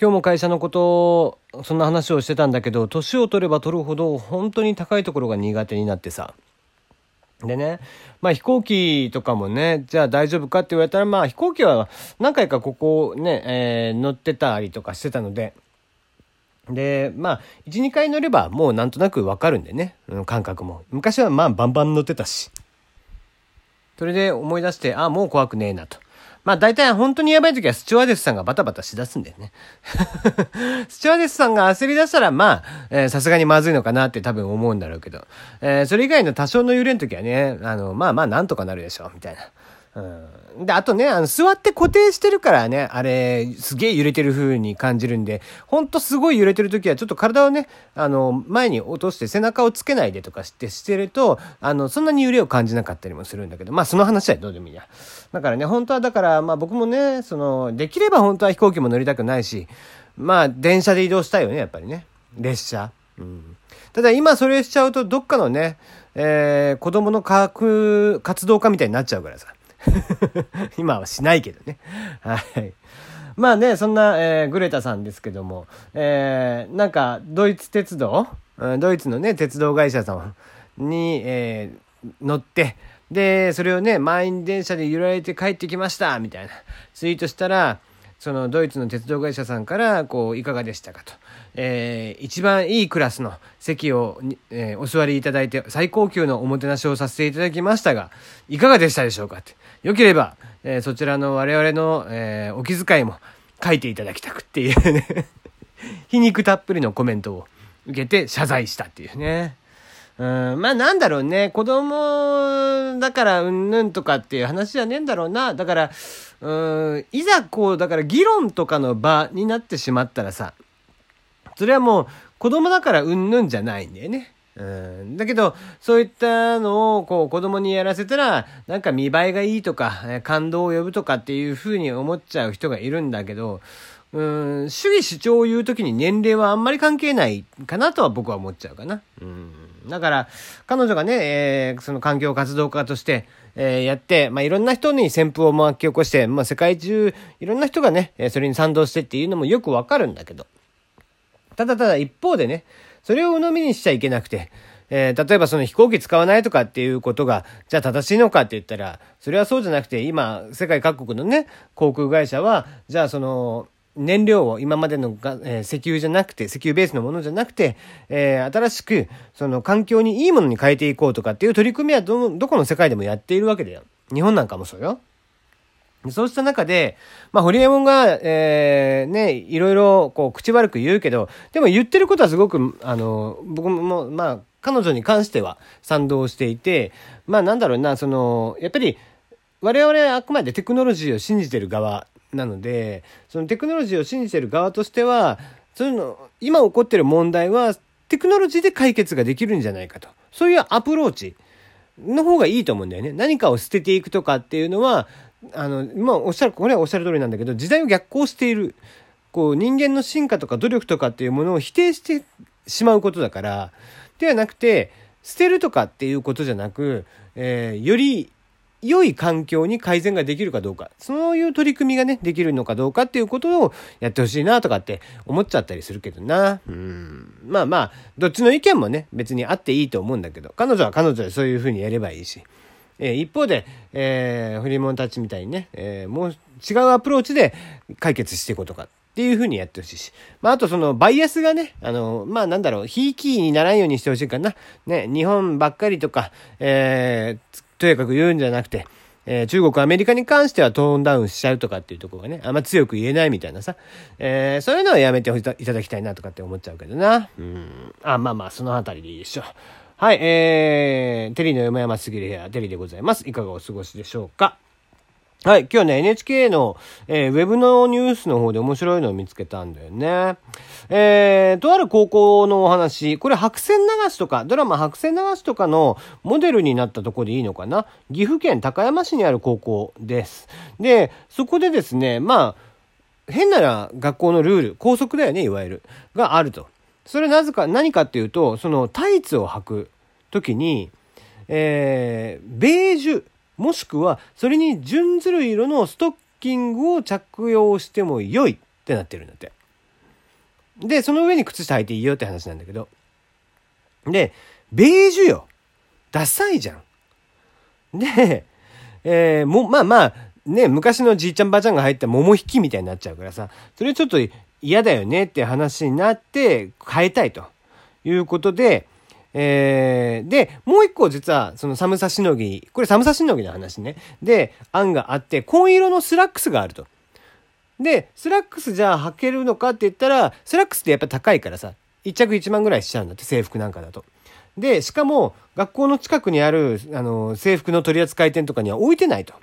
今日も会社のこと、そんな話をしてたんだけど、年を取れば取るほど本当に高いところが苦手になってさ。でね、まあ飛行機とかもね、じゃあ大丈夫かって言われたら、まあ飛行機は何回かここね、えー、乗ってたりとかしてたので、で、まあ、1、2回乗ればもうなんとなくわかるんでね、うん、感覚も。昔はまあバンバン乗ってたし。それで思い出して、あ、もう怖くねえなと。まあ大体本当にやばい時はスチュワーデスさんがバタバタしだすんだよね。スチュワーデスさんが焦り出したらまあ、さすがにまずいのかなって多分思うんだろうけど、えー、それ以外の多少の揺れの時はね、あの、まあまあなんとかなるでしょう、みたいな。うん。で、あとね、あの、座って固定してるからね、あれ、すげえ揺れてる風に感じるんで、ほんとすごい揺れてる時は、ちょっと体をね、あの、前に落として背中をつけないでとかしてしてると、あの、そんなに揺れを感じなかったりもするんだけど、まあ、その話はどうでもいいや。だからね、本当はだから、まあ僕もね、その、できれば本当は飛行機も乗りたくないし、まあ、電車で移動したいよね、やっぱりね。列車。うん。ただ今それしちゃうと、どっかのね、えー、子供の科学活動家みたいになっちゃうからさ。今はしないけどね。はい。まあね、そんな、えー、グレタさんですけども、えー、なんか、ドイツ鉄道、ドイツのね、鉄道会社さんに、えー、乗って、で、それをね、満員電車で揺られて帰ってきましたみたいなツイートしたら、そのドイツの鉄道会社さんから、こう、いかがでしたかと。えー、一番いいクラスの席を、えー、お座りいただいて、最高級のおもてなしをさせていただきましたが、いかがでしたでしょうかって。よければ、えー、そちらの我々の、えー、お気遣いも書いていただきたくっていうね 皮肉たっぷりのコメントを受けて謝罪したっていうね。うん、まあなんだろうね、子供だからうんぬんとかっていう話じゃねえんだろうな。だから、うん、いざこう、だから議論とかの場になってしまったらさ、それはもう子供だからうんぬんじゃないんだよね。だけど、そういったのをこう子供にやらせたら、なんか見栄えがいいとか、感動を呼ぶとかっていうふうに思っちゃう人がいるんだけど、うん、主義主張を言うときに年齢はあんまり関係ないかなとは僕は思っちゃうかな。うん、だから、彼女がね、えー、その環境活動家として、えー、やって、まあ、いろんな人に旋風を巻き起こして、まあ、世界中、いろんな人がね、それに賛同してっていうのもよくわかるんだけど、ただただ一方でね、それを鵜呑みにしちゃいけなくて、えー、例えばその飛行機使わないとかっていうことが、じゃあ正しいのかって言ったら、それはそうじゃなくて、今、世界各国のね、航空会社は、じゃあその、燃料を今までのが、えー、石油じゃなくて、石油ベースのものじゃなくて、えー、新しく、その環境にいいものに変えていこうとかっていう取り組みはど、どこの世界でもやっているわけだよ。日本なんかもそうよ。そうした中で、まあ、ホリエモンが、えー、ね、いろいろ、こう、口悪く言うけど、でも言ってることはすごく、あの、僕も、まあ、彼女に関しては賛同していて、まあ、なんだろうな、その、やっぱり、我々はあくまでテクノロジーを信じてる側なので、そのテクノロジーを信じてる側としては、そういうの、今起こってる問題は、テクノロジーで解決ができるんじゃないかと。そういうアプローチの方がいいと思うんだよね。何かを捨てていくとかっていうのは、あの、まあ、おっしゃる、これはおっしゃる通りなんだけど、時代を逆行している、こう、人間の進化とか努力とかっていうものを否定してしまうことだから、ではなくて、捨てるとかっていうことじゃなく、えー、より良い環境に改善ができるかどうか、そういう取り組みがね、できるのかどうかっていうことをやってほしいなとかって思っちゃったりするけどな。うん。まあまあ、どっちの意見もね、別にあっていいと思うんだけど、彼女は彼女でそういうふうにやればいいし。え、一方で、えー、フリーモンたちみたいにね、えー、もう違うアプローチで解決していこうとかっていうふうにやってほしいし。まあ、あとそのバイアスがね、あの、まあなんだろう、ひいきにならんようにしてほしいかな。ね、日本ばっかりとか、えー、とにかく言うんじゃなくて、えー、中国、アメリカに関してはトーンダウンしちゃうとかっていうところがね、あんま強く言えないみたいなさ、えー、そういうのはやめていただきたいなとかって思っちゃうけどな。うん。あ、まあまあ、そのあたりでいいでしょう。はい、えー、テリーの山山すぎる部屋、テリーでございます。いかがお過ごしでしょうか？はい、今日ね、NHK の、えー、ウェブのニュースの方で面白いのを見つけたんだよね。えー、とある高校のお話、これ白線流しとか、ドラマ白線流しとかのモデルになったとこでいいのかな？岐阜県高山市にある高校です。で、そこでですね、まあ、変なら学校のルール、校則だよね、いわゆる、があると。それなぜか、何かっていうと、そのタイツを履く時に、えー、ベージュ、もしくはそれに準ずる色のストッキングを着用しても良いってなってるんだって。で、その上に靴下履いていいよって話なんだけど。で、ベージュよ。ダサいじゃん。で、えー、も、まあまあ、ね、昔のじいちゃんばあちゃんが入った桃引きみたいになっちゃうからさ、それちょっと嫌だよねって話になって変えたいということで、えー、で、もう一個実は、その寒さしのぎ、これ寒さしのぎの話ね。で、案があって、紺色のスラックスがあると。で、スラックスじゃあ履けるのかって言ったら、スラックスってやっぱ高いからさ、1着1万ぐらいしちゃうんだって、制服なんかだと。で、しかも、学校の近くにある、あの、制服の取扱店とかには置いてないと。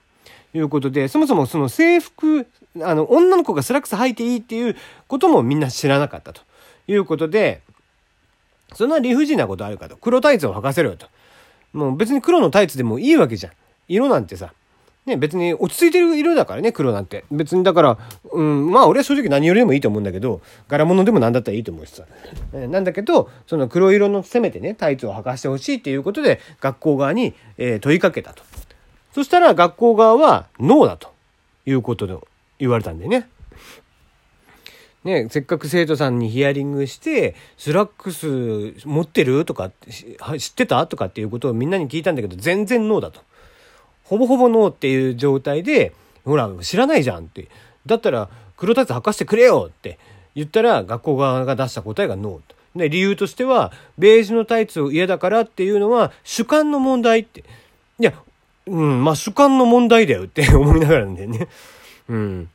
いうことで、そもそもその制服、あの、女の子がスラックス履いていいっていうこともみんな知らなかったということで、そんな理不尽なことあるかと。黒タイツを履かせろよと。もう別に黒のタイツでもいいわけじゃん。色なんてさ、ね、別に落ち着いてる色だからね、黒なんて。別にだから、うん、まあ俺は正直何よりでもいいと思うんだけど、柄物でも何だったらいいと思うしさ。えなんだけど、その黒色のせめてね、タイツを履かしてほしいっていうことで、学校側に、えー、問いかけたと。そしたら学校側はノーだということで言われたんでね。ね、せっかく生徒さんにヒアリングして、スラックス持ってるとか、知ってたとかっていうことをみんなに聞いたんだけど、全然ノーだと。ほぼほぼノーっていう状態で、ほら、知らないじゃんって。だったら、黒タイツ履かせてくれよって言ったら、学校側が出した答えがノーと。で、理由としては、ベージュのタイツを嫌だからっていうのは主観の問題って。いや、うん、まあ主観の問題だよって 思いながらなんだよね。うん。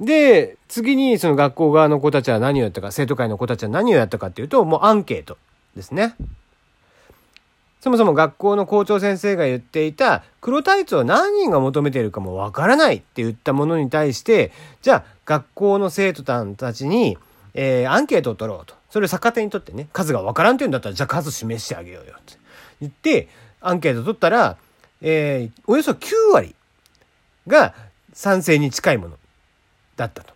で、次にその学校側の子たちは何をやったか、生徒会の子たちは何をやったかっていうと、もうアンケートですね。そもそも学校の校長先生が言っていた黒タイツを何人が求めているかもわからないって言ったものに対して、じゃあ学校の生徒さんたちに、えー、アンケートを取ろうと。それを逆手にとってね、数がわからんって言うんだったら、じゃあ数示してあげようよって言って、アンケート取ったら、えー、およそ9割が賛成に近いものだったと。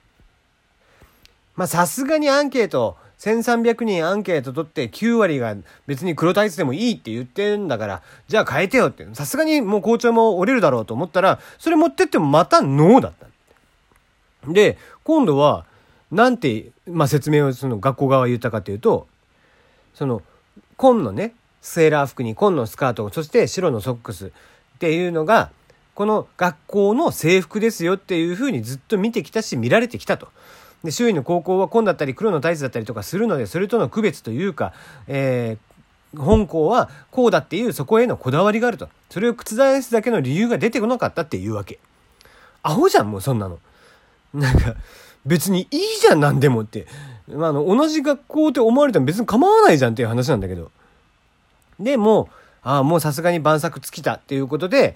まあさすがにアンケート、1300人アンケート取って9割が別に黒タイツでもいいって言ってるんだから、じゃあ変えてよって。さすがにもう校長も折れるだろうと思ったら、それ持ってってもまたノーだった。で、今度は、なんて、まあ説明をその学校側は言ったかというと、その、紺のね、セーラー服に紺のスカート、そして白のソックスっていうのが、この学校の制服ですよっていうふうにずっと見てきたし、見られてきたと。で、周囲の高校は紺だったり黒のタイツだったりとかするので、それとの区別というか、えー、本校はこうだっていうそこへのこだわりがあると。それを覆すだけの理由が出てこなかったっていうわけ。アホじゃん、もうそんなの。なんか、別にいいじゃん、何でもって。まあ、あの、同じ学校って思われても別に構わないじゃんっていう話なんだけど。でも、ああ、もうさすがに晩作尽きたっていうことで、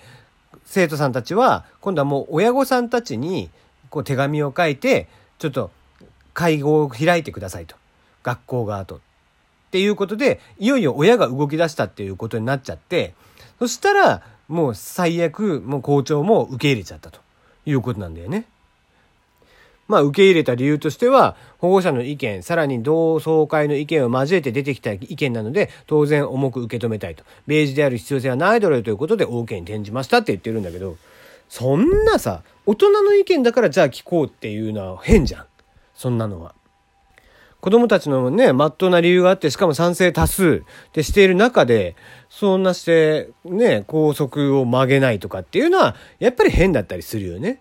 生徒さんたちは、今度はもう親御さんたちに、こう手紙を書いて、ちょっと会合を開いてくださいと。学校側と。っていうことで、いよいよ親が動き出したっていうことになっちゃって、そしたら、もう最悪、もう校長も受け入れちゃったということなんだよね。まあ、受け入れた理由としては、保護者の意見、さらに同窓会の意見を交えて出てきた意見なので、当然重く受け止めたいと。ベージュである必要性はないだろうということで OK に転じましたって言ってるんだけど、そんなさ、大人の意見だからじゃあ聞こうっていうのは変じゃん。そんなのは。子供たちのね、まっとうな理由があって、しかも賛成多数ってしている中で、そんなして、ね、校則を曲げないとかっていうのは、やっぱり変だったりするよね。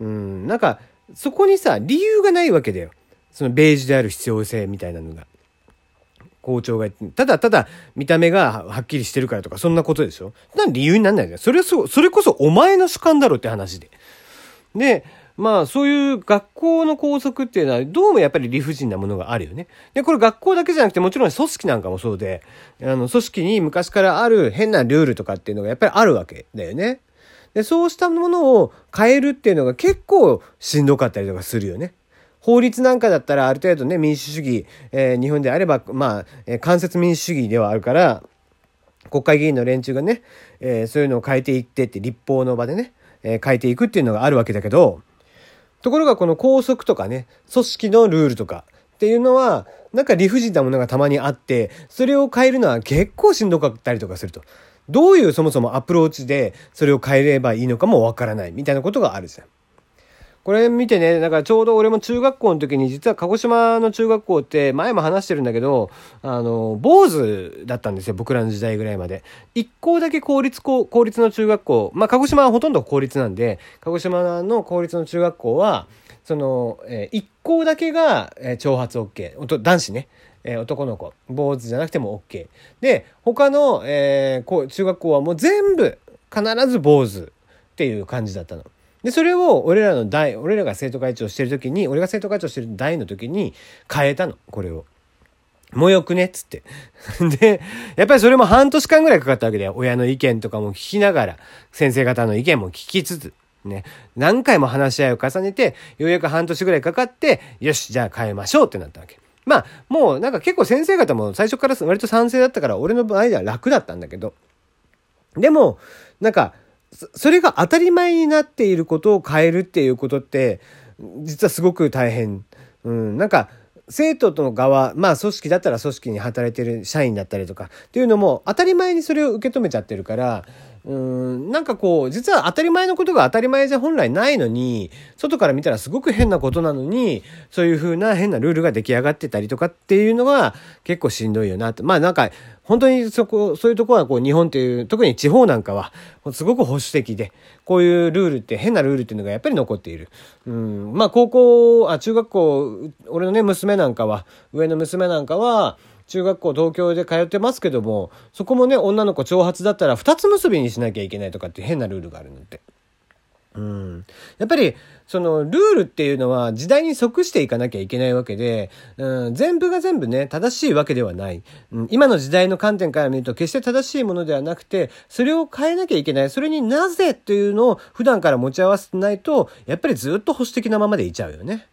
うん、なんか、そこにさ、理由がないわけだよ。そのベージュである必要性みたいなのが。校長が言って、ただただ見た目がはっきりしてるからとか、そんなことでしょ？なん理由になんないじゃん。それそ、それこそお前の主観だろって話で。で、まあそういう学校の校則っていうのはどうもやっぱり理不尽なものがあるよね。で、これ学校だけじゃなくてもちろん組織なんかもそうで、あの組織に昔からある変なルールとかっていうのがやっぱりあるわけだよね。で、そうしたものを変えるっていうのが結構しんどかったりとかするよね。法律なんかだったらある程度ね、民主主義、えー、日本であれば、まあ、えー、間接民主主義ではあるから、国会議員の連中がね、えー、そういうのを変えていってって立法の場でね、え変えていくっていうのがあるわけだけど、ところがこの校則とかね、組織のルールとかっていうのは、なんか理不尽なものがたまにあって、それを変えるのは結構しんどかったりとかすると。どういうそもそもアプローチでそれを変えればいいのかもわからないみたいなことがあるじゃん。これ見てね、だからちょうど俺も中学校の時に、実は鹿児島の中学校って前も話してるんだけど、あの、坊主だったんですよ、僕らの時代ぐらいまで。一校だけ公立校、公立の中学校、まあ鹿児島はほとんど公立なんで、鹿児島の公立の中学校は、その、えー、一校だけが、えー、長髪 OK。男子ね。えー、男の子。坊主じゃなくても OK。で、他の、えー、中学校はもう全部、必ず坊主っていう感じだったの。で、それを俺らの代、俺らが生徒会長してる時に、俺が生徒会長してる代の時に変えたの、これを。もうよくねっつって。で、やっぱりそれも半年間ぐらいかかったわけだよ。親の意見とかも聞きながら、先生方の意見も聞きつつ、ね、何回も話し合いを重ねて、ようやく半年ぐらいかかって、よし、じゃあ変えましょうってなったわけ。まあ、もうなんか結構先生方も最初から割と賛成だったから、俺の場合では楽だったんだけど。でも、なんか、それが当たり前になっていることを変えるっていうことって、実はすごく大変。うん、なんか、生徒との側、まあ組織だったら組織に働いてる社員だったりとかっていうのも当たり前にそれを受け止めちゃってるから、うんなんかこう実は当たり前のことが当たり前じゃ本来ないのに外から見たらすごく変なことなのにそういう風な変なルールが出来上がってたりとかっていうのが結構しんどいよなってまあなんか本当にそこそういうとこはこう日本っていう特に地方なんかはすごく保守的でこういうルールって変なルールっていうのがやっぱり残っている。うんまあ高校あ中学校俺のね娘なんかは上の娘なんかは中学校東京で通ってますけどもそこもね女の子長髪だったら2つ結びにしなきゃいけないとかって変なルールがあるのって。うん、やっぱりそのルールっていうのは時代に即していかなきゃいけないわけで、うん、全部が全部ね正しいわけではない、うん、今の時代の観点から見ると決して正しいものではなくてそれを変えなきゃいけないそれになぜっていうのを普段から持ち合わせてないとやっぱりずっと保守的なままでいちゃうよね。